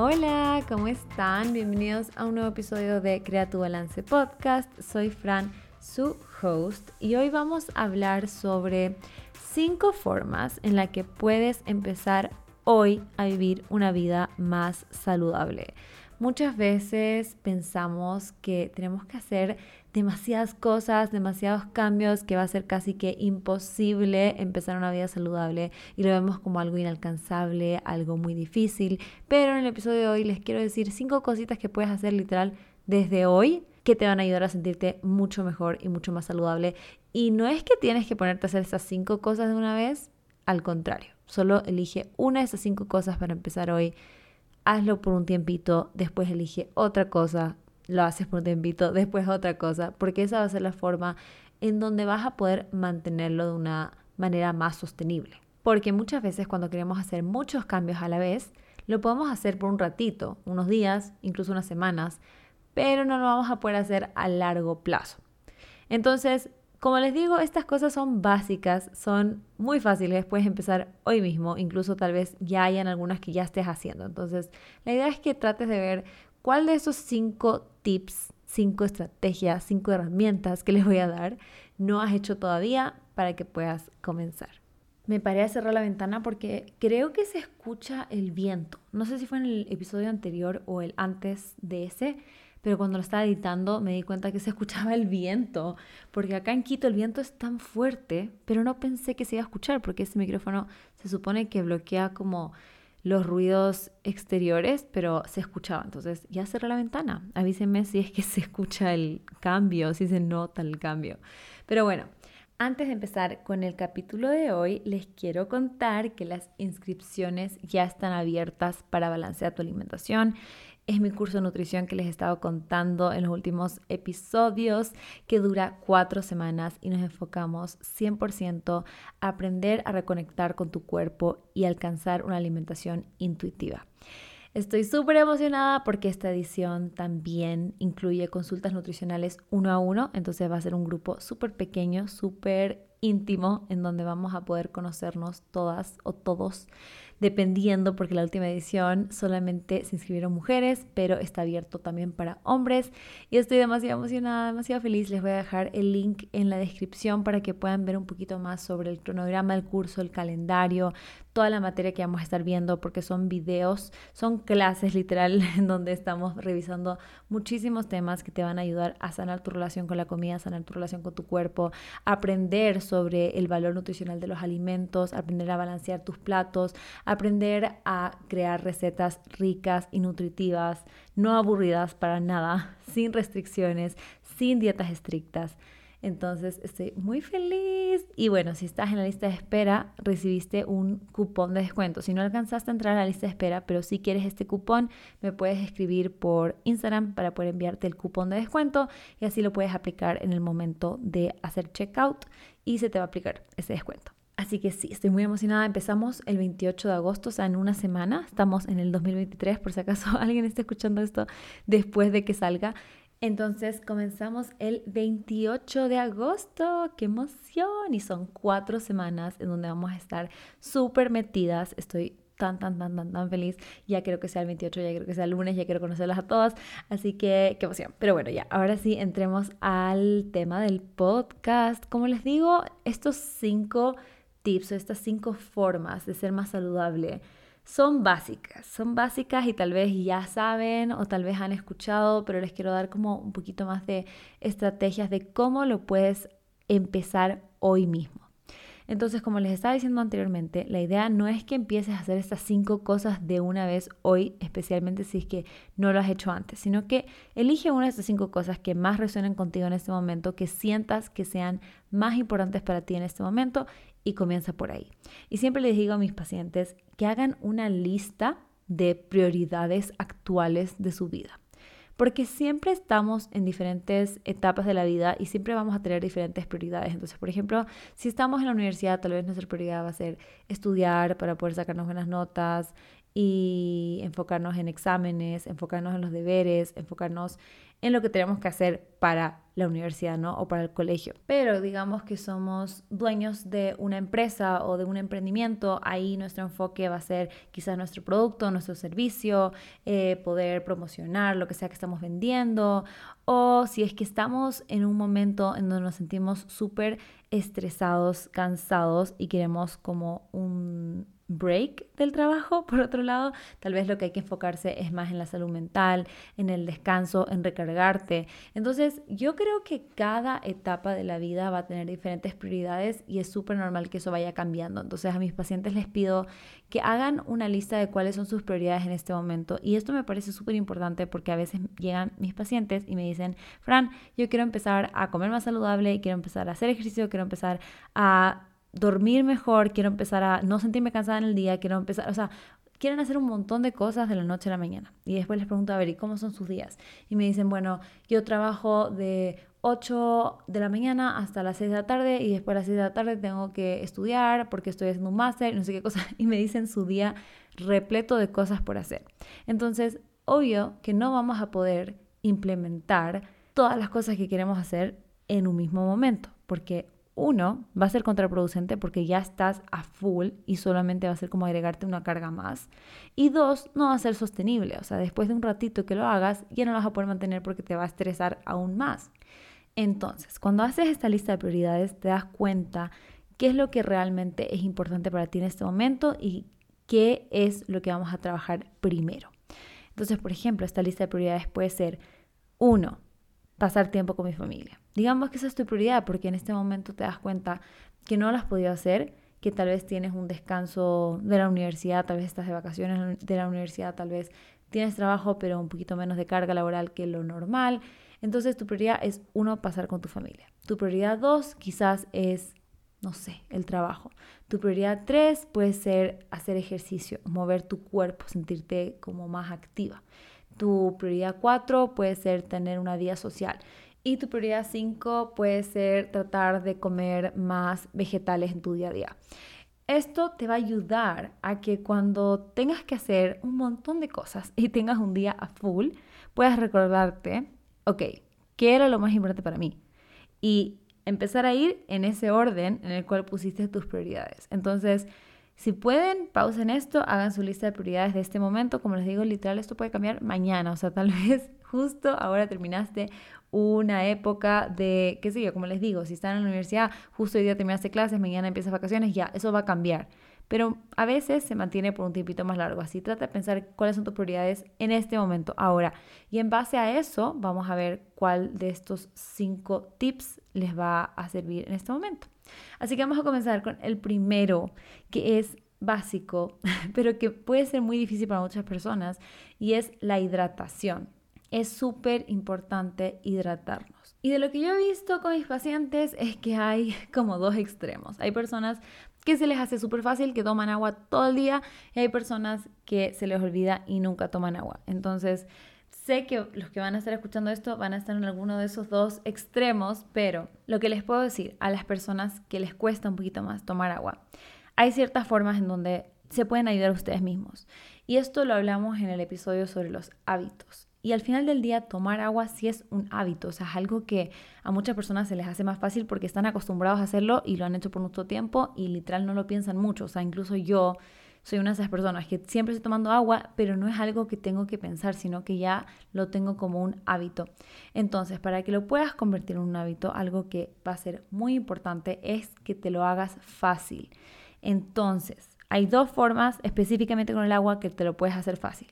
Hola, ¿cómo están? Bienvenidos a un nuevo episodio de Crea tu Balance Podcast. Soy Fran, su host, y hoy vamos a hablar sobre cinco formas en las que puedes empezar hoy a vivir una vida más saludable. Muchas veces pensamos que tenemos que hacer demasiadas cosas, demasiados cambios, que va a ser casi que imposible empezar una vida saludable y lo vemos como algo inalcanzable, algo muy difícil. Pero en el episodio de hoy les quiero decir cinco cositas que puedes hacer literal desde hoy que te van a ayudar a sentirte mucho mejor y mucho más saludable. Y no es que tienes que ponerte a hacer estas cinco cosas de una vez, al contrario, solo elige una de esas cinco cosas para empezar hoy hazlo por un tiempito, después elige otra cosa, lo haces por un tiempito, después otra cosa, porque esa va a ser la forma en donde vas a poder mantenerlo de una manera más sostenible. Porque muchas veces cuando queremos hacer muchos cambios a la vez, lo podemos hacer por un ratito, unos días, incluso unas semanas, pero no lo vamos a poder hacer a largo plazo. Entonces, como les digo, estas cosas son básicas, son muy fáciles, puedes empezar hoy mismo, incluso tal vez ya hayan algunas que ya estés haciendo. Entonces, la idea es que trates de ver cuál de esos cinco tips, cinco estrategias, cinco herramientas que les voy a dar no has hecho todavía para que puedas comenzar. Me paré a cerrar la ventana porque creo que se escucha el viento. No sé si fue en el episodio anterior o el antes de ese, pero cuando lo estaba editando me di cuenta que se escuchaba el viento, porque acá en Quito el viento es tan fuerte, pero no pensé que se iba a escuchar, porque ese micrófono se supone que bloquea como los ruidos exteriores, pero se escuchaba. Entonces ya cerré la ventana. Avísenme si es que se escucha el cambio, si se nota el cambio. Pero bueno, antes de empezar con el capítulo de hoy, les quiero contar que las inscripciones ya están abiertas para balancear tu alimentación es mi curso de nutrición que les he estado contando en los últimos episodios, que dura cuatro semanas y nos enfocamos 100% a aprender a reconectar con tu cuerpo y alcanzar una alimentación intuitiva. Estoy súper emocionada porque esta edición también incluye consultas nutricionales uno a uno, entonces va a ser un grupo súper pequeño, súper íntimo, en donde vamos a poder conocernos todas o todos dependiendo porque la última edición solamente se inscribieron mujeres, pero está abierto también para hombres y estoy demasiado emocionada, demasiado feliz. Les voy a dejar el link en la descripción para que puedan ver un poquito más sobre el cronograma del curso, el calendario, toda la materia que vamos a estar viendo porque son videos, son clases literal en donde estamos revisando muchísimos temas que te van a ayudar a sanar tu relación con la comida, sanar tu relación con tu cuerpo, aprender sobre el valor nutricional de los alimentos, aprender a balancear tus platos, aprender a crear recetas ricas y nutritivas, no aburridas para nada, sin restricciones, sin dietas estrictas. Entonces estoy muy feliz. Y bueno, si estás en la lista de espera, recibiste un cupón de descuento. Si no alcanzaste a entrar a la lista de espera, pero si quieres este cupón, me puedes escribir por Instagram para poder enviarte el cupón de descuento y así lo puedes aplicar en el momento de hacer checkout y se te va a aplicar ese descuento. Así que sí, estoy muy emocionada. Empezamos el 28 de agosto, o sea, en una semana. Estamos en el 2023, por si acaso alguien está escuchando esto después de que salga. Entonces comenzamos el 28 de agosto. ¡Qué emoción! Y son cuatro semanas en donde vamos a estar súper metidas. Estoy tan, tan, tan, tan, tan feliz. Ya quiero que sea el 28, ya quiero que sea el lunes, ya quiero conocerlas a todas. Así que, qué emoción. Pero bueno, ya, ahora sí, entremos al tema del podcast. Como les digo, estos cinco tips o estas cinco formas de ser más saludable son básicas, son básicas y tal vez ya saben o tal vez han escuchado, pero les quiero dar como un poquito más de estrategias de cómo lo puedes empezar hoy mismo. Entonces, como les estaba diciendo anteriormente, la idea no es que empieces a hacer estas cinco cosas de una vez hoy, especialmente si es que no lo has hecho antes, sino que elige una de estas cinco cosas que más resuenen contigo en este momento, que sientas que sean más importantes para ti en este momento y comienza por ahí. Y siempre les digo a mis pacientes que hagan una lista de prioridades actuales de su vida. Porque siempre estamos en diferentes etapas de la vida y siempre vamos a tener diferentes prioridades. Entonces, por ejemplo, si estamos en la universidad, tal vez nuestra prioridad va a ser estudiar para poder sacarnos buenas notas y enfocarnos en exámenes, enfocarnos en los deberes, enfocarnos en lo que tenemos que hacer para la universidad, ¿no? O para el colegio. Pero digamos que somos dueños de una empresa o de un emprendimiento, ahí nuestro enfoque va a ser quizás nuestro producto, nuestro servicio, eh, poder promocionar lo que sea que estamos vendiendo, o si es que estamos en un momento en donde nos sentimos súper estresados, cansados y queremos como un break del trabajo. Por otro lado, tal vez lo que hay que enfocarse es más en la salud mental, en el descanso, en recargarte. Entonces, yo creo que cada etapa de la vida va a tener diferentes prioridades y es súper normal que eso vaya cambiando. Entonces, a mis pacientes les pido que hagan una lista de cuáles son sus prioridades en este momento. Y esto me parece súper importante porque a veces llegan mis pacientes y me dicen, Fran, yo quiero empezar a comer más saludable, quiero empezar a hacer ejercicio, quiero empezar a dormir mejor, quiero empezar a no sentirme cansada en el día, quiero empezar, o sea, quieren hacer un montón de cosas de la noche a la mañana. Y después les pregunto, a ver, ¿y cómo son sus días? Y me dicen, bueno, yo trabajo de 8 de la mañana hasta las 6 de la tarde y después de las 6 de la tarde tengo que estudiar porque estoy haciendo un máster, no sé qué cosa. Y me dicen su día repleto de cosas por hacer. Entonces, obvio que no vamos a poder implementar todas las cosas que queremos hacer en un mismo momento, porque uno, va a ser contraproducente porque ya estás a full y solamente va a ser como agregarte una carga más. Y dos, no va a ser sostenible. O sea, después de un ratito que lo hagas, ya no lo vas a poder mantener porque te va a estresar aún más. Entonces, cuando haces esta lista de prioridades, te das cuenta qué es lo que realmente es importante para ti en este momento y qué es lo que vamos a trabajar primero. Entonces, por ejemplo, esta lista de prioridades puede ser, uno, pasar tiempo con mi familia. Digamos que esa es tu prioridad porque en este momento te das cuenta que no lo has podido hacer, que tal vez tienes un descanso de la universidad, tal vez estás de vacaciones de la universidad, tal vez tienes trabajo pero un poquito menos de carga laboral que lo normal. Entonces tu prioridad es uno, pasar con tu familia. Tu prioridad dos quizás es, no sé, el trabajo. Tu prioridad tres puede ser hacer ejercicio, mover tu cuerpo, sentirte como más activa. Tu prioridad 4 puede ser tener una vida social. Y tu prioridad 5 puede ser tratar de comer más vegetales en tu día a día. Esto te va a ayudar a que cuando tengas que hacer un montón de cosas y tengas un día a full, puedas recordarte, ok, ¿qué era lo más importante para mí? Y empezar a ir en ese orden en el cual pusiste tus prioridades. Entonces, si pueden, pausen esto, hagan su lista de prioridades de este momento. Como les digo, literal, esto puede cambiar mañana. O sea, tal vez justo ahora terminaste una época de, qué sé yo, como les digo, si están en la universidad, justo hoy día terminaste clases, mañana empiezas vacaciones, ya, eso va a cambiar. Pero a veces se mantiene por un tiempito más largo. Así trata de pensar cuáles son tus prioridades en este momento, ahora. Y en base a eso, vamos a ver cuál de estos cinco tips les va a servir en este momento. Así que vamos a comenzar con el primero, que es básico, pero que puede ser muy difícil para muchas personas, y es la hidratación. Es súper importante hidratarnos. Y de lo que yo he visto con mis pacientes es que hay como dos extremos. Hay personas que se les hace súper fácil, que toman agua todo el día, y hay personas que se les olvida y nunca toman agua. Entonces, Sé que los que van a estar escuchando esto van a estar en alguno de esos dos extremos, pero lo que les puedo decir a las personas que les cuesta un poquito más tomar agua, hay ciertas formas en donde se pueden ayudar ustedes mismos. Y esto lo hablamos en el episodio sobre los hábitos. Y al final del día, tomar agua sí es un hábito, o sea, es algo que a muchas personas se les hace más fácil porque están acostumbrados a hacerlo y lo han hecho por mucho tiempo y literal no lo piensan mucho. O sea, incluso yo soy una de esas personas que siempre estoy tomando agua, pero no es algo que tengo que pensar, sino que ya lo tengo como un hábito. Entonces, para que lo puedas convertir en un hábito, algo que va a ser muy importante es que te lo hagas fácil. Entonces, hay dos formas específicamente con el agua que te lo puedes hacer fácil.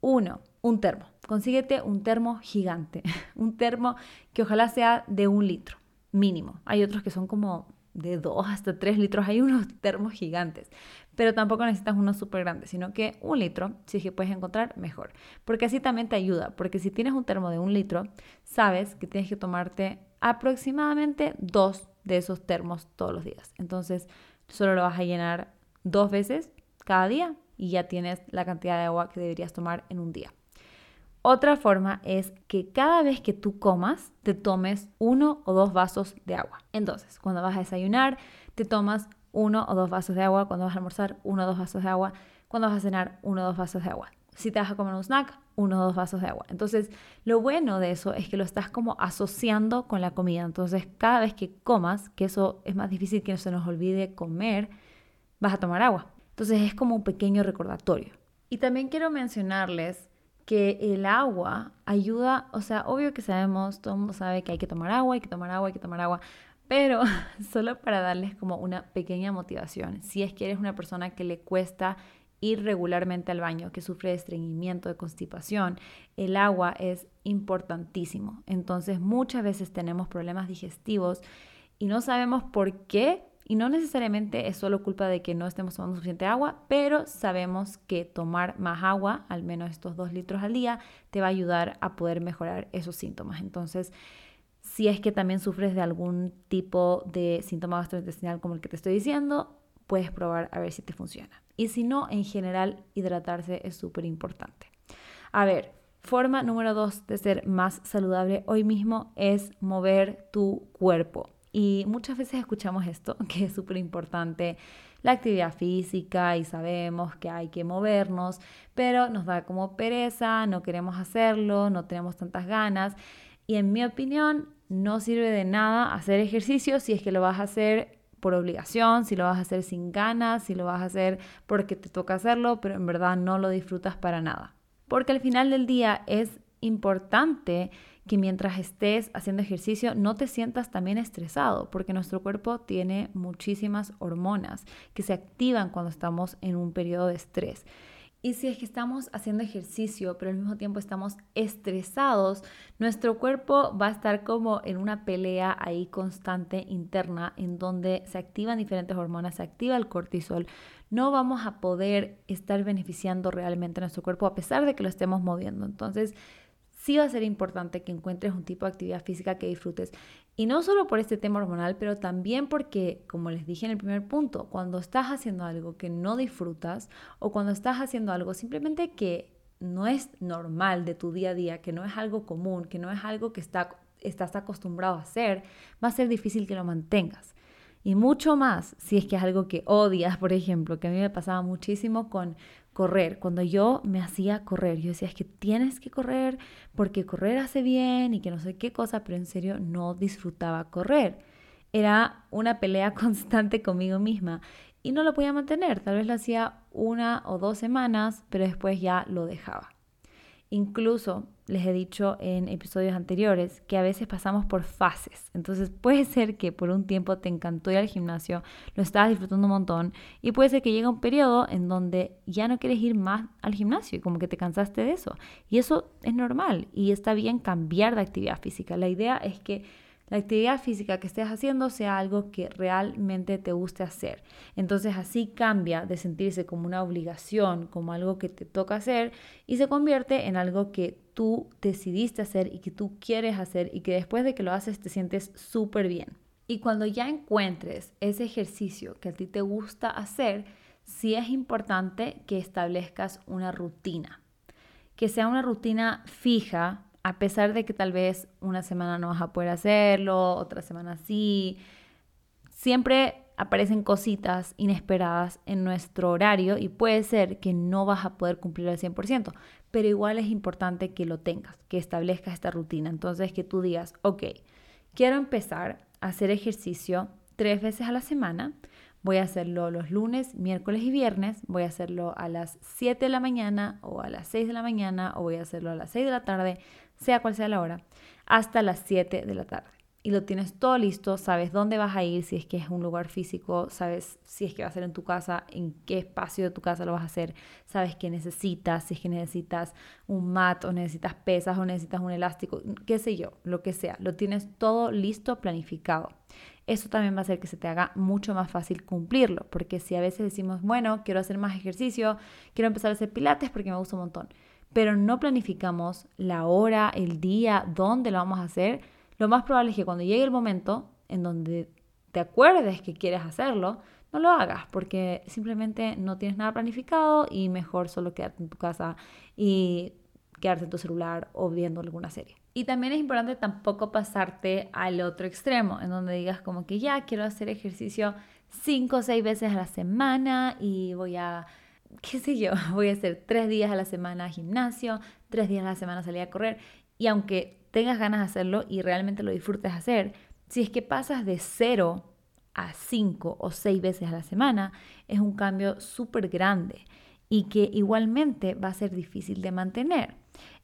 Uno, un termo. Consíguete un termo gigante, un termo que ojalá sea de un litro mínimo. Hay otros que son como de 2 hasta 3 litros. Hay unos termos gigantes, pero tampoco necesitas uno súper grande, sino que un litro, si es que puedes encontrar, mejor. Porque así también te ayuda, porque si tienes un termo de un litro, sabes que tienes que tomarte aproximadamente dos de esos termos todos los días. Entonces, solo lo vas a llenar dos veces cada día y ya tienes la cantidad de agua que deberías tomar en un día. Otra forma es que cada vez que tú comas, te tomes uno o dos vasos de agua. Entonces, cuando vas a desayunar, te tomas uno o dos vasos de agua. Cuando vas a almorzar, uno o dos vasos de agua. Cuando vas a cenar, uno o dos vasos de agua. Si te vas a comer un snack, uno o dos vasos de agua. Entonces, lo bueno de eso es que lo estás como asociando con la comida. Entonces, cada vez que comas, que eso es más difícil que no se nos olvide comer, vas a tomar agua. Entonces, es como un pequeño recordatorio. Y también quiero mencionarles que el agua ayuda, o sea, obvio que sabemos, todo el mundo sabe que hay que tomar agua, hay que tomar agua, hay que tomar agua, pero solo para darles como una pequeña motivación, si es que eres una persona que le cuesta ir regularmente al baño, que sufre de estreñimiento, de constipación, el agua es importantísimo. Entonces muchas veces tenemos problemas digestivos y no sabemos por qué y no necesariamente es solo culpa de que no estemos tomando suficiente agua, pero sabemos que tomar más agua, al menos estos dos litros al día, te va a ayudar a poder mejorar esos síntomas. Entonces, si es que también sufres de algún tipo de síntoma gastrointestinal como el que te estoy diciendo, puedes probar a ver si te funciona. Y si no, en general, hidratarse es súper importante. A ver, forma número dos de ser más saludable hoy mismo es mover tu cuerpo. Y muchas veces escuchamos esto, que es súper importante, la actividad física y sabemos que hay que movernos, pero nos da como pereza, no queremos hacerlo, no tenemos tantas ganas. Y en mi opinión, no sirve de nada hacer ejercicio si es que lo vas a hacer por obligación, si lo vas a hacer sin ganas, si lo vas a hacer porque te toca hacerlo, pero en verdad no lo disfrutas para nada. Porque al final del día es importante que mientras estés haciendo ejercicio no te sientas también estresado, porque nuestro cuerpo tiene muchísimas hormonas que se activan cuando estamos en un periodo de estrés. Y si es que estamos haciendo ejercicio, pero al mismo tiempo estamos estresados, nuestro cuerpo va a estar como en una pelea ahí constante interna en donde se activan diferentes hormonas, se activa el cortisol. No vamos a poder estar beneficiando realmente a nuestro cuerpo a pesar de que lo estemos moviendo. Entonces, sí va a ser importante que encuentres un tipo de actividad física que disfrutes. Y no solo por este tema hormonal, pero también porque, como les dije en el primer punto, cuando estás haciendo algo que no disfrutas o cuando estás haciendo algo simplemente que no es normal de tu día a día, que no es algo común, que no es algo que está, estás acostumbrado a hacer, va a ser difícil que lo mantengas. Y mucho más si es que es algo que odias, por ejemplo, que a mí me pasaba muchísimo con correr. Cuando yo me hacía correr, yo decía, es que tienes que correr porque correr hace bien y que no sé qué cosa, pero en serio no disfrutaba correr. Era una pelea constante conmigo misma y no lo podía mantener. Tal vez lo hacía una o dos semanas, pero después ya lo dejaba. Incluso les he dicho en episodios anteriores que a veces pasamos por fases. Entonces puede ser que por un tiempo te encantó ir al gimnasio, lo estabas disfrutando un montón y puede ser que llegue un periodo en donde ya no quieres ir más al gimnasio y como que te cansaste de eso. Y eso es normal y está bien cambiar de actividad física. La idea es que la actividad física que estés haciendo sea algo que realmente te guste hacer. Entonces así cambia de sentirse como una obligación, como algo que te toca hacer y se convierte en algo que tú decidiste hacer y que tú quieres hacer y que después de que lo haces te sientes súper bien. Y cuando ya encuentres ese ejercicio que a ti te gusta hacer, sí es importante que establezcas una rutina. Que sea una rutina fija, a pesar de que tal vez una semana no vas a poder hacerlo, otra semana sí, siempre aparecen cositas inesperadas en nuestro horario y puede ser que no vas a poder cumplir al 100%, pero igual es importante que lo tengas, que establezcas esta rutina. Entonces que tú digas, ok, quiero empezar a hacer ejercicio tres veces a la semana. Voy a hacerlo los lunes, miércoles y viernes. Voy a hacerlo a las 7 de la mañana o a las 6 de la mañana o voy a hacerlo a las 6 de la tarde sea cual sea la hora, hasta las 7 de la tarde. Y lo tienes todo listo, sabes dónde vas a ir, si es que es un lugar físico, sabes si es que va a ser en tu casa, en qué espacio de tu casa lo vas a hacer, sabes qué necesitas, si es que necesitas un mat o necesitas pesas o necesitas un elástico, qué sé yo, lo que sea, lo tienes todo listo, planificado. Eso también va a hacer que se te haga mucho más fácil cumplirlo, porque si a veces decimos, bueno, quiero hacer más ejercicio, quiero empezar a hacer pilates porque me gusta un montón, pero no planificamos la hora, el día, dónde lo vamos a hacer, lo más probable es que cuando llegue el momento en donde te acuerdes que quieres hacerlo, no lo hagas porque simplemente no tienes nada planificado y mejor solo quedarte en tu casa y quedarte en tu celular o viendo alguna serie. Y también es importante tampoco pasarte al otro extremo, en donde digas como que ya quiero hacer ejercicio cinco o seis veces a la semana y voy a qué sé yo, voy a hacer tres días a la semana gimnasio, tres días a la semana salir a correr. Y aunque tengas ganas de hacerlo y realmente lo disfrutes hacer, si es que pasas de cero a cinco o seis veces a la semana, es un cambio súper grande y que igualmente va a ser difícil de mantener.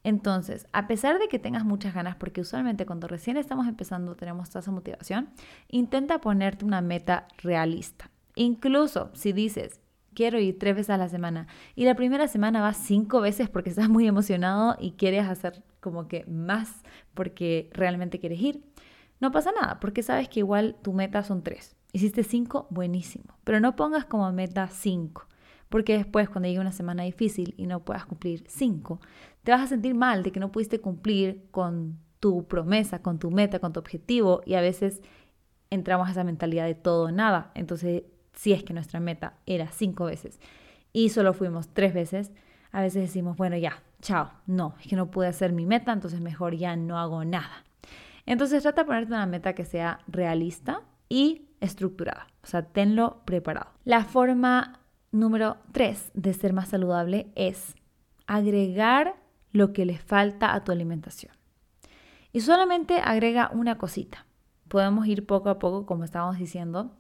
Entonces, a pesar de que tengas muchas ganas, porque usualmente cuando recién estamos empezando tenemos tasa de motivación, intenta ponerte una meta realista. Incluso si dices, quiero ir tres veces a la semana y la primera semana vas cinco veces porque estás muy emocionado y quieres hacer como que más porque realmente quieres ir, no pasa nada porque sabes que igual tu meta son tres. Hiciste cinco, buenísimo, pero no pongas como meta cinco porque después cuando llegue una semana difícil y no puedas cumplir cinco, te vas a sentir mal de que no pudiste cumplir con tu promesa, con tu meta, con tu objetivo y a veces entramos a esa mentalidad de todo o nada. Entonces, si es que nuestra meta era cinco veces y solo fuimos tres veces, a veces decimos, bueno, ya, chao, no, es que no pude hacer mi meta, entonces mejor ya no hago nada. Entonces trata de ponerte una meta que sea realista y estructurada, o sea, tenlo preparado. La forma número tres de ser más saludable es agregar lo que le falta a tu alimentación. Y solamente agrega una cosita. Podemos ir poco a poco, como estábamos diciendo.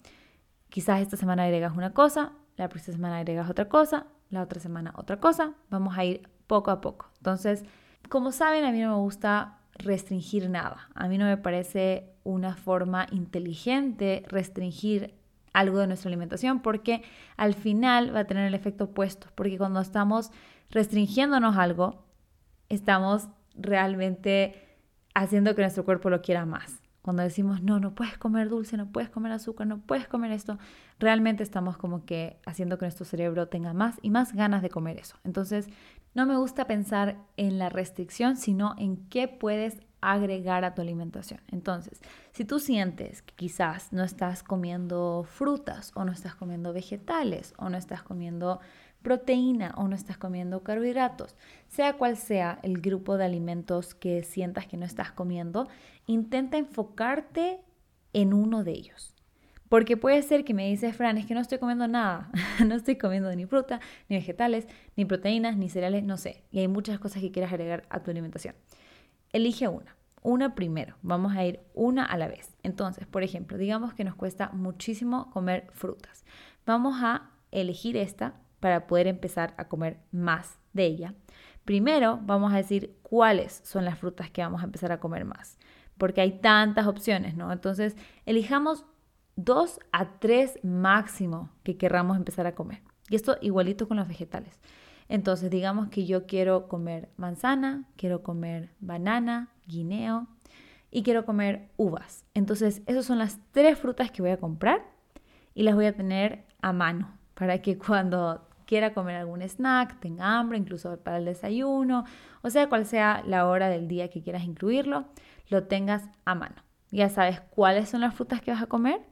Quizás esta semana agregas una cosa, la próxima semana agregas otra cosa, la otra semana otra cosa. Vamos a ir poco a poco. Entonces, como saben, a mí no me gusta restringir nada. A mí no me parece una forma inteligente restringir algo de nuestra alimentación porque al final va a tener el efecto opuesto, porque cuando estamos restringiéndonos algo, estamos realmente haciendo que nuestro cuerpo lo quiera más. Cuando decimos, no, no puedes comer dulce, no puedes comer azúcar, no puedes comer esto, realmente estamos como que haciendo que nuestro cerebro tenga más y más ganas de comer eso. Entonces, no me gusta pensar en la restricción, sino en qué puedes agregar a tu alimentación. Entonces, si tú sientes que quizás no estás comiendo frutas o no estás comiendo vegetales o no estás comiendo proteína o no estás comiendo carbohidratos, sea cual sea el grupo de alimentos que sientas que no estás comiendo, intenta enfocarte en uno de ellos. Porque puede ser que me dices, Fran, es que no estoy comiendo nada, no estoy comiendo ni fruta, ni vegetales, ni proteínas, ni cereales, no sé. Y hay muchas cosas que quieras agregar a tu alimentación. Elige una. Una primero. Vamos a ir una a la vez. Entonces, por ejemplo, digamos que nos cuesta muchísimo comer frutas. Vamos a elegir esta para poder empezar a comer más de ella. Primero vamos a decir cuáles son las frutas que vamos a empezar a comer más, porque hay tantas opciones, ¿no? Entonces, elijamos dos a tres máximo que querramos empezar a comer. Y esto igualito con los vegetales. Entonces, digamos que yo quiero comer manzana, quiero comer banana, guineo y quiero comer uvas. Entonces, esas son las tres frutas que voy a comprar y las voy a tener a mano para que cuando quiera comer algún snack, tenga hambre, incluso para el desayuno, o sea, cual sea la hora del día que quieras incluirlo, lo tengas a mano. Ya sabes cuáles son las frutas que vas a comer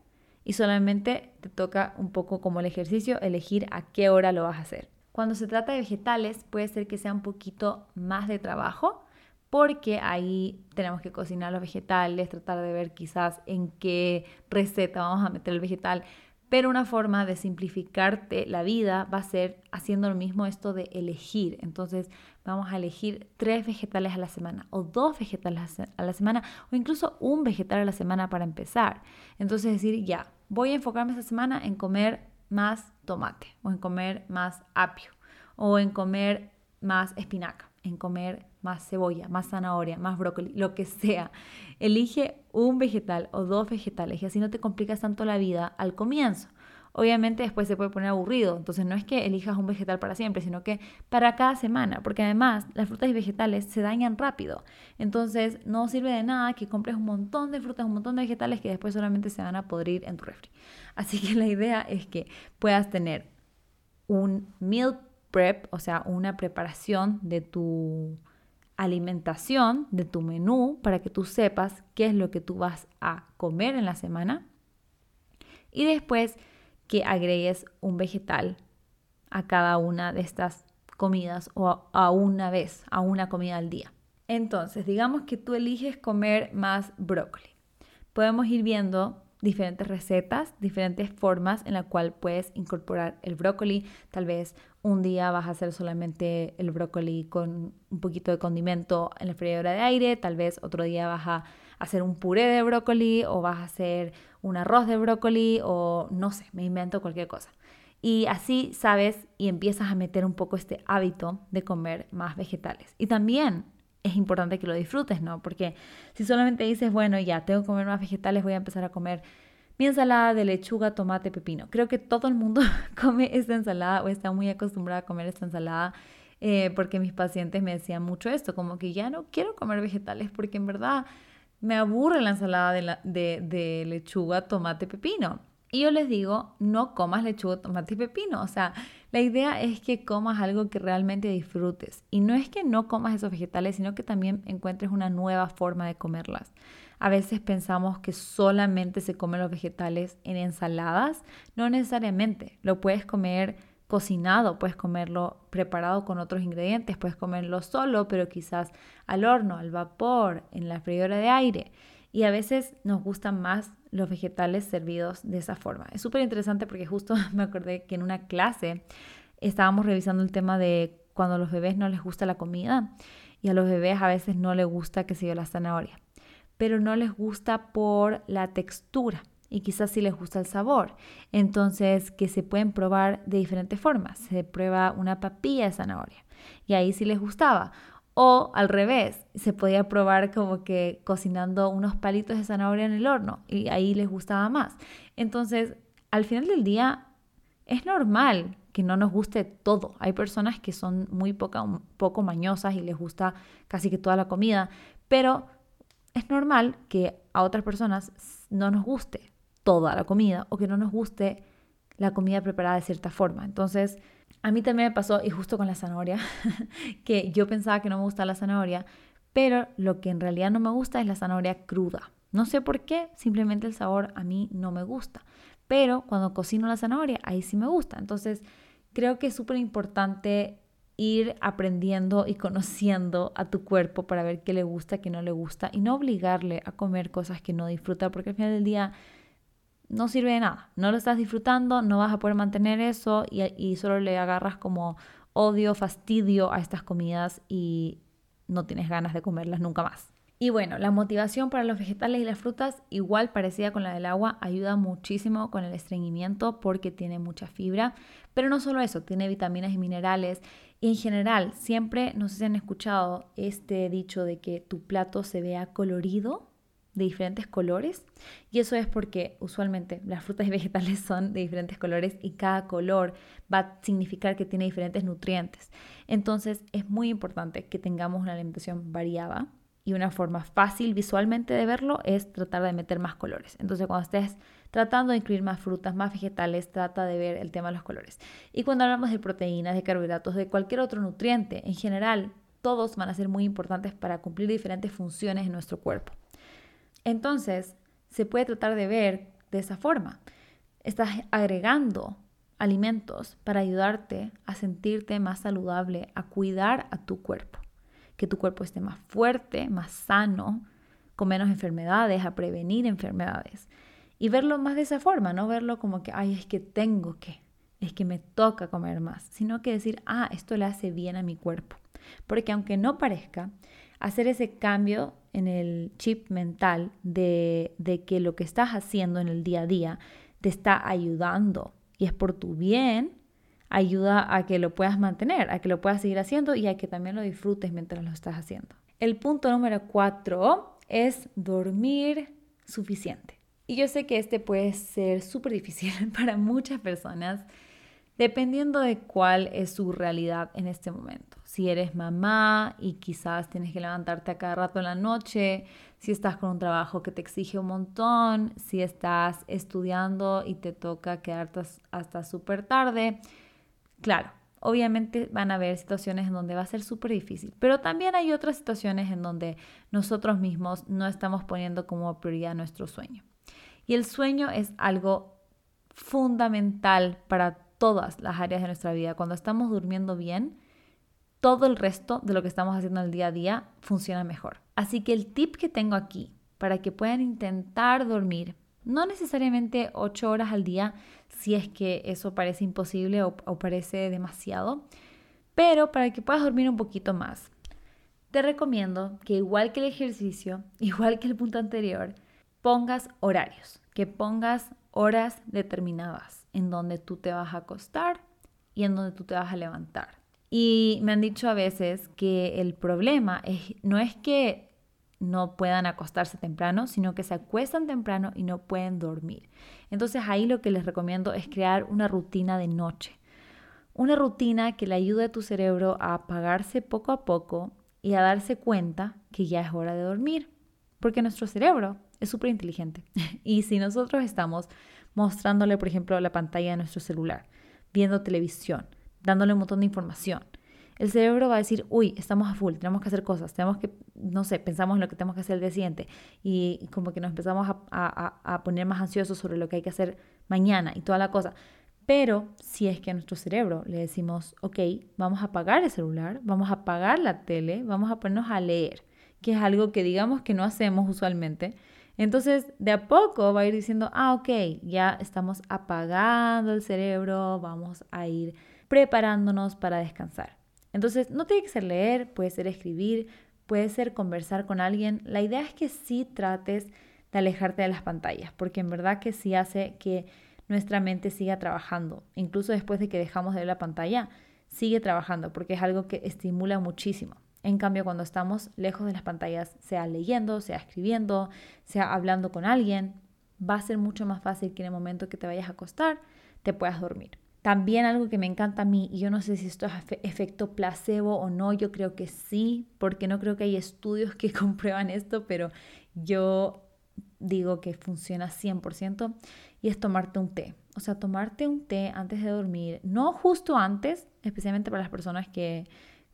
y solamente te toca un poco como el ejercicio elegir a qué hora lo vas a hacer. Cuando se trata de vegetales puede ser que sea un poquito más de trabajo porque ahí tenemos que cocinar los vegetales, tratar de ver quizás en qué receta vamos a meter el vegetal, pero una forma de simplificarte la vida va a ser haciendo lo mismo esto de elegir. Entonces vamos a elegir tres vegetales a la semana o dos vegetales a la semana o incluso un vegetal a la semana para empezar. Entonces decir, ya, voy a enfocarme esta semana en comer más tomate o en comer más apio o en comer más espinaca, en comer más cebolla, más zanahoria, más brócoli, lo que sea. Elige un vegetal o dos vegetales y así no te complicas tanto la vida al comienzo. Obviamente después se puede poner aburrido, entonces no es que elijas un vegetal para siempre, sino que para cada semana, porque además las frutas y vegetales se dañan rápido. Entonces no sirve de nada que compres un montón de frutas, un montón de vegetales que después solamente se van a podrir en tu refri. Así que la idea es que puedas tener un meal prep, o sea, una preparación de tu alimentación, de tu menú, para que tú sepas qué es lo que tú vas a comer en la semana. Y después que agregues un vegetal a cada una de estas comidas o a una vez, a una comida al día. Entonces, digamos que tú eliges comer más brócoli. Podemos ir viendo diferentes recetas, diferentes formas en la cual puedes incorporar el brócoli. Tal vez un día vas a hacer solamente el brócoli con un poquito de condimento en la freidora de aire, tal vez otro día vas a hacer un puré de brócoli o vas a hacer un arroz de brócoli o no sé, me invento cualquier cosa. Y así sabes y empiezas a meter un poco este hábito de comer más vegetales. Y también es importante que lo disfrutes, ¿no? Porque si solamente dices, bueno, ya tengo que comer más vegetales, voy a empezar a comer mi ensalada de lechuga, tomate, pepino. Creo que todo el mundo come esta ensalada o está muy acostumbrado a comer esta ensalada eh, porque mis pacientes me decían mucho esto, como que ya no quiero comer vegetales porque en verdad me aburre la ensalada de, de lechuga, tomate, pepino. Y yo les digo, no comas lechuga, tomate y pepino. O sea, la idea es que comas algo que realmente disfrutes. Y no es que no comas esos vegetales, sino que también encuentres una nueva forma de comerlas. A veces pensamos que solamente se comen los vegetales en ensaladas. No necesariamente. Lo puedes comer cocinado, puedes comerlo preparado con otros ingredientes, puedes comerlo solo, pero quizás al horno, al vapor, en la freidora de aire. Y a veces nos gustan más los vegetales servidos de esa forma. Es súper interesante porque justo me acordé que en una clase estábamos revisando el tema de cuando a los bebés no les gusta la comida y a los bebés a veces no les gusta que se yo la zanahoria, pero no les gusta por la textura y quizás sí les gusta el sabor. Entonces, que se pueden probar de diferentes formas. Se prueba una papilla de zanahoria y ahí sí les gustaba. O al revés, se podía probar como que cocinando unos palitos de zanahoria en el horno y ahí les gustaba más. Entonces, al final del día, es normal que no nos guste todo. Hay personas que son muy poco mañosas y les gusta casi que toda la comida, pero es normal que a otras personas no nos guste toda la comida o que no nos guste la comida preparada de cierta forma. Entonces, a mí también me pasó, y justo con la zanahoria, que yo pensaba que no me gusta la zanahoria, pero lo que en realidad no me gusta es la zanahoria cruda. No sé por qué, simplemente el sabor a mí no me gusta. Pero cuando cocino la zanahoria, ahí sí me gusta. Entonces, creo que es súper importante ir aprendiendo y conociendo a tu cuerpo para ver qué le gusta, qué no le gusta y no obligarle a comer cosas que no disfruta, porque al final del día no sirve de nada. No lo estás disfrutando, no vas a poder mantener eso y, solo le agarras como odio, fastidio a estas comidas y no tienes ganas de comerlas nunca más. Y bueno, la motivación para los vegetales y las frutas, igual parecida con la del agua, ayuda muchísimo con el estreñimiento porque tiene mucha fibra. Pero no solo eso, tiene vitaminas y minerales. Y en general, siempre, no sé si han escuchado este dicho de que tu plato se vea colorido de diferentes colores y eso es porque usualmente las frutas y vegetales son de diferentes colores y cada color va a significar que tiene diferentes nutrientes. Entonces es muy importante que tengamos una alimentación variada y una forma fácil visualmente de verlo es tratar de meter más colores. Entonces cuando estés tratando de incluir más frutas, más vegetales, trata de ver el tema de los colores. Y cuando hablamos de proteínas, de carbohidratos, de cualquier otro nutriente, en general, todos van a ser muy importantes para cumplir diferentes funciones en nuestro cuerpo. Entonces, se puede tratar de ver de esa forma. Estás agregando alimentos para ayudarte a sentirte más saludable, a cuidar a tu cuerpo, que tu cuerpo esté más fuerte, más sano, con menos enfermedades, a prevenir enfermedades. Y verlo más de esa forma, no verlo como que, ay, es que tengo que, es que me toca comer más, sino que decir, ah, esto le hace bien a mi cuerpo. Porque aunque no parezca, hacer ese cambio en el chip mental de, que lo que estás haciendo en el día a día te está ayudando y es por tu bien, ayuda a que lo puedas mantener, a que lo puedas seguir haciendo y a que también lo disfrutes mientras lo estás haciendo. El punto número cuatro es dormir suficiente. Y yo sé que este puede ser súper difícil para muchas personas dependiendo de cuál es su realidad en este momento. Si eres mamá y quizás tienes que levantarte a cada rato en la noche, si estás con un trabajo que te exige un montón, si estás estudiando y te toca quedarte hasta súper tarde, claro, obviamente van a haber situaciones en donde va a ser súper difícil, pero también hay otras situaciones en donde nosotros mismos no estamos poniendo como prioridad nuestro sueño. Y el sueño es algo fundamental para todas las áreas de nuestra vida. Cuando estamos durmiendo bien, todo el resto de lo que estamos haciendo el día a día funciona mejor. Así que el tip que tengo aquí para que puedan intentar dormir, No necesariamente 8 horas al día si es que eso parece imposible o, o parece demasiado, pero para que puedas dormir un poquito más. Te recomiendo que igual que el ejercicio, igual que el punto anterior, pongas horarios, que pongas horas determinadas en donde tú te vas a acostar y en donde tú te vas a levantar. Y me han dicho a veces que el problema es, no es que no puedan acostarse temprano, sino que se acuestan temprano y no pueden dormir. Entonces ahí lo que les recomiendo es crear una rutina de noche. Una rutina que le ayude a tu cerebro a apagarse poco a poco y a darse cuenta que ya es hora de dormir. Porque nuestro cerebro es súper inteligente. y si nosotros estamos mostrándole, por ejemplo, la pantalla de nuestro celular, viendo televisión, dándole un montón de información, el cerebro va a decir, uy, estamos a full, tenemos que hacer cosas, tenemos que, no sé, pensamos en lo que tenemos que hacer el día siguiente y como que nos empezamos a, poner más ansiosos sobre lo que hay que hacer mañana y toda la cosa. Pero si es que a nuestro cerebro le decimos, ok, vamos a apagar el celular, vamos a apagar la tele, vamos a ponernos a leer, que es algo que digamos que no hacemos usualmente, entonces, de a poco va a ir diciendo, ah, ok, ya estamos apagando el cerebro, vamos a ir preparándonos para descansar. Entonces, no tiene que ser leer, puede ser escribir, puede ser conversar con alguien. La idea es que sí trates de alejarte de las pantallas, porque en verdad que sí hace que nuestra mente siga trabajando. Incluso después de que dejamos de ver la pantalla, sigue trabajando, porque es algo que estimula muchísimo. En cambio, cuando estamos lejos de las pantallas, sea leyendo, sea escribiendo, sea hablando con alguien, va a ser mucho más fácil que en el momento que te vayas a acostar, te puedas dormir. También algo que me encanta a mí, y yo no sé si esto es efecto placebo o no, yo creo que sí, porque no creo que hay estudios que comprueban esto, pero yo digo que funciona 100%, y es tomarte un té. O sea, tomarte un té antes de dormir, no justo antes, especialmente para las personas que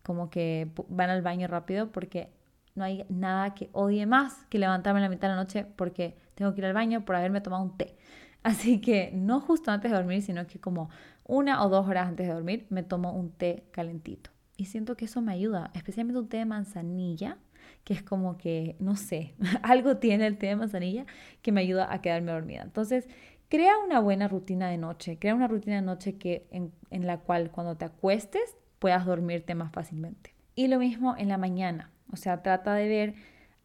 como que van al baño rápido porque no hay nada que odie más que levantarme a la mitad de la noche porque tengo que ir al baño por haberme tomado un té. Así que no justo antes de dormir, sino que como una o dos horas antes de dormir me tomo un té calentito. Y siento que eso me ayuda, especialmente un té de manzanilla, que es como que, no sé, algo tiene el té de manzanilla que me ayuda a quedarme dormida. Entonces, crea una buena rutina de noche, crea una rutina de noche que, en, en la cual cuando te acuestes puedas dormirte más fácilmente. Y lo mismo en la mañana, o sea, trata de ver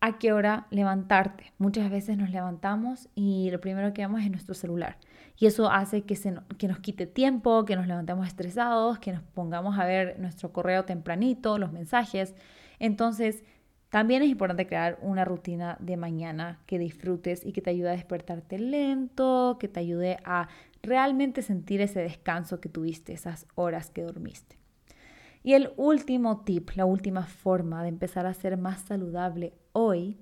a qué hora levantarte. Muchas veces nos levantamos y lo primero que vemos es nuestro celular. Y eso hace que, se, que nos quite tiempo, que nos levantemos estresados, que nos pongamos a ver nuestro correo tempranito, los mensajes. Entonces, también es importante crear una rutina de mañana que disfrutes y que te ayude a despertarte lento, que te ayude a realmente sentir ese descanso que tuviste, esas horas que dormiste. Y el último tip, la última forma de empezar a ser más saludable hoy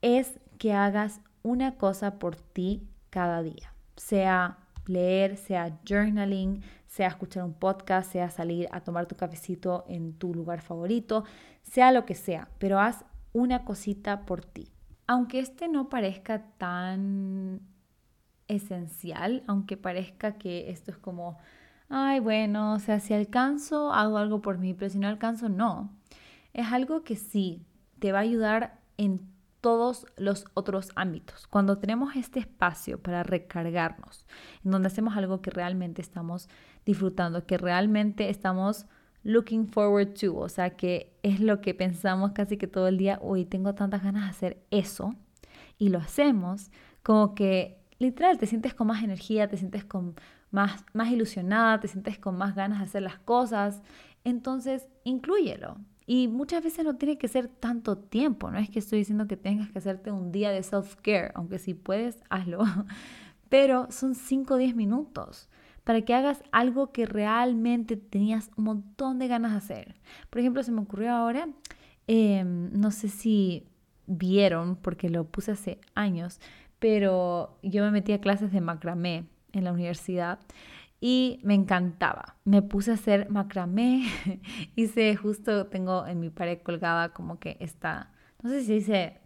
es que hagas una cosa por ti cada día, sea leer, sea journaling, sea escuchar un podcast, sea salir a tomar tu cafecito en tu lugar favorito, sea lo que sea, pero haz una cosita por ti. Aunque este no parezca tan esencial, aunque parezca que esto es como ay, bueno, o sea, si alcanzo, hago algo por mí, pero si no alcanzo, no. Es algo que sí te va a ayudar en todos los otros ámbitos. Cuando tenemos este espacio para recargarnos, en donde hacemos algo que realmente estamos disfrutando, que realmente estamos looking forward to, o sea, que es lo que pensamos casi que todo el día, uy, tengo tantas ganas de hacer eso, y lo hacemos, como que literal te sientes con más energía, te sientes con más, ilusionada, te sientes con más ganas de hacer las cosas, entonces inclúyelo. Y muchas veces no tiene que ser tanto tiempo, no es que estoy diciendo que tengas que hacerte un día de self-care, aunque si puedes, hazlo, pero son 5 o 10 minutos para que hagas algo que realmente tenías un montón de ganas de hacer. Por ejemplo, se me ocurrió ahora, em, no sé si vieron, porque lo puse hace años, pero yo me metí a clases de macramé en la universidad y me encantaba. Me puse a hacer macramé, hice justo, tengo en mi pared colgada como que está, no sé si dice,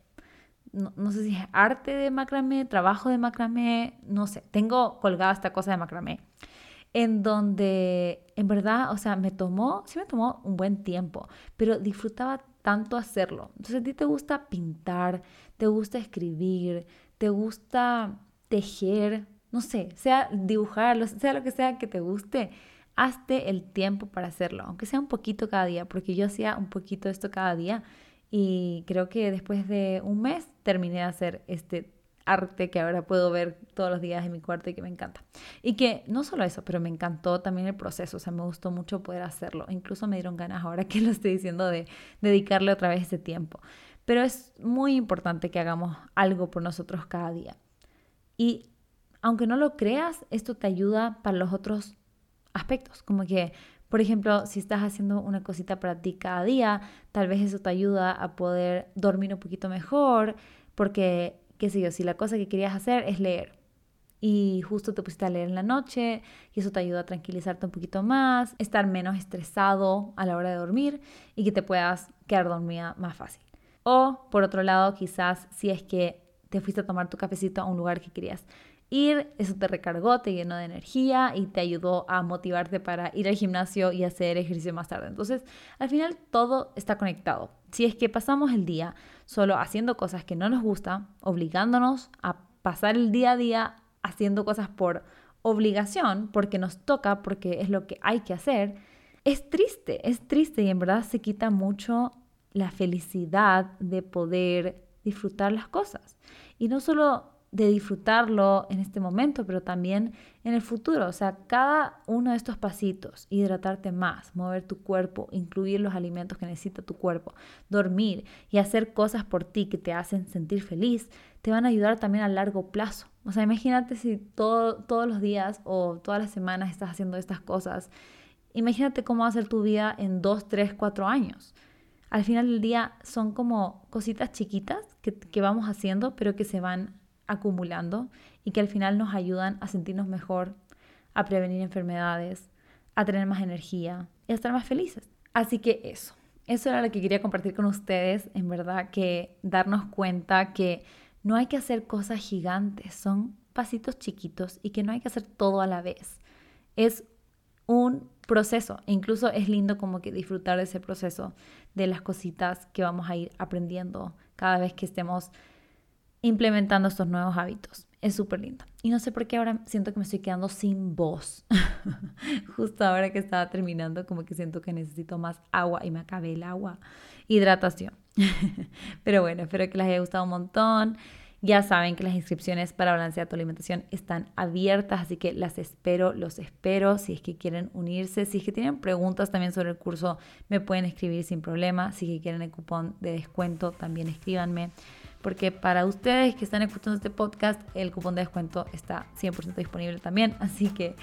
no, sé si es arte de macramé, trabajo de macramé, no sé, tengo colgada esta cosa de macramé en donde en verdad, o sea, me tomó, sí me tomó un buen tiempo, pero disfrutaba tanto hacerlo. Entonces a ti te gusta pintar, te gusta escribir, te gusta tejer, no sé, sea dibujar, sea lo que sea que te guste, hazte el tiempo para hacerlo, aunque sea un poquito cada día, porque yo hacía un poquito esto cada día y creo que después de un mes terminé de hacer este arte que ahora puedo ver todos los días en mi cuarto y que me encanta. Y que no solo eso, pero me encantó también el proceso, o sea, me gustó mucho poder hacerlo. Incluso me dieron ganas ahora que lo estoy diciendo de dedicarle otra vez ese tiempo. Pero es muy importante que hagamos algo por nosotros cada día. Y aunque no lo creas, esto te ayuda para los otros aspectos, como que por ejemplo, si estás haciendo una cosita para ti cada día, tal vez eso te ayuda a poder dormir un poquito mejor, porque qué sé yo, si la cosa que querías hacer es leer y justo te pusiste a leer en la noche y eso te ayuda a tranquilizarte un poquito más, estar menos estresado a la hora de dormir y que te puedas quedar dormida más fácil. O por otro lado, quizás si es que te fuiste a tomar tu cafecito a un lugar que querías ir, eso te recargó, te llenó de energía y te ayudó a motivarte para ir al gimnasio y hacer ejercicio más tarde. Entonces, al final todo está conectado. Si es que pasamos el día solo haciendo cosas que no nos gustan, obligándonos a pasar el día a día haciendo cosas por obligación, porque nos toca, porque es lo que hay que hacer, es triste, es triste y en verdad se quita mucho la felicidad de poder disfrutar las cosas. Y no solo de disfrutarlo en este momento, pero también en el futuro. O sea, cada uno de estos pasitos, hidratarte más, mover tu cuerpo, incluir los alimentos que necesita tu cuerpo, dormir y hacer cosas por ti que te hacen sentir feliz, te van a ayudar también a largo plazo. O sea, imagínate si todo, todos los días o todas las semanas estás haciendo estas cosas. Imagínate cómo va a ser tu vida en dos, tres, cuatro años. Al final del día son como cositas chiquitas que, que vamos haciendo, pero que se van acumulando y que al final nos ayudan a sentirnos mejor, a prevenir enfermedades, a tener más energía y a estar más felices. Así que eso, eso era lo que quería compartir con ustedes, en verdad que darnos cuenta que no hay que hacer cosas gigantes, son pasitos chiquitos y que no hay que hacer todo a la vez. Es un proceso e incluso es lindo como que disfrutar de ese proceso, de las cositas que vamos a ir aprendiendo cada vez que estemos implementando estos nuevos hábitos. Es súper lindo. Y no sé por qué ahora siento que me estoy quedando sin voz. Justo ahora que estaba terminando, como que siento que necesito más agua y me acabé el agua. Hidratación. Pero bueno, espero que les haya gustado un montón. Ya saben que las inscripciones para balancear tu alimentación están abiertas, así que las espero, los espero. Si es que quieren unirse, si es que tienen preguntas también sobre el curso, me pueden escribir sin problema. Si es que quieren el cupón de descuento, también escríbanme porque para ustedes que están escuchando este podcast, el cupón de descuento está 100% disponible también. Así que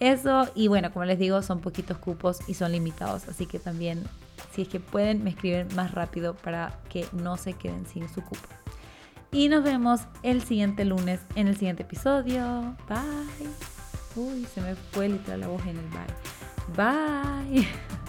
eso, y bueno, como les digo, son poquitos cupos y son limitados. Así que también, si es que pueden, me escriben más rápido para que no se queden sin su cupo. Y nos vemos el siguiente lunes en el siguiente episodio. Bye. Uy, se me fue literal la voz en el bye. Bye.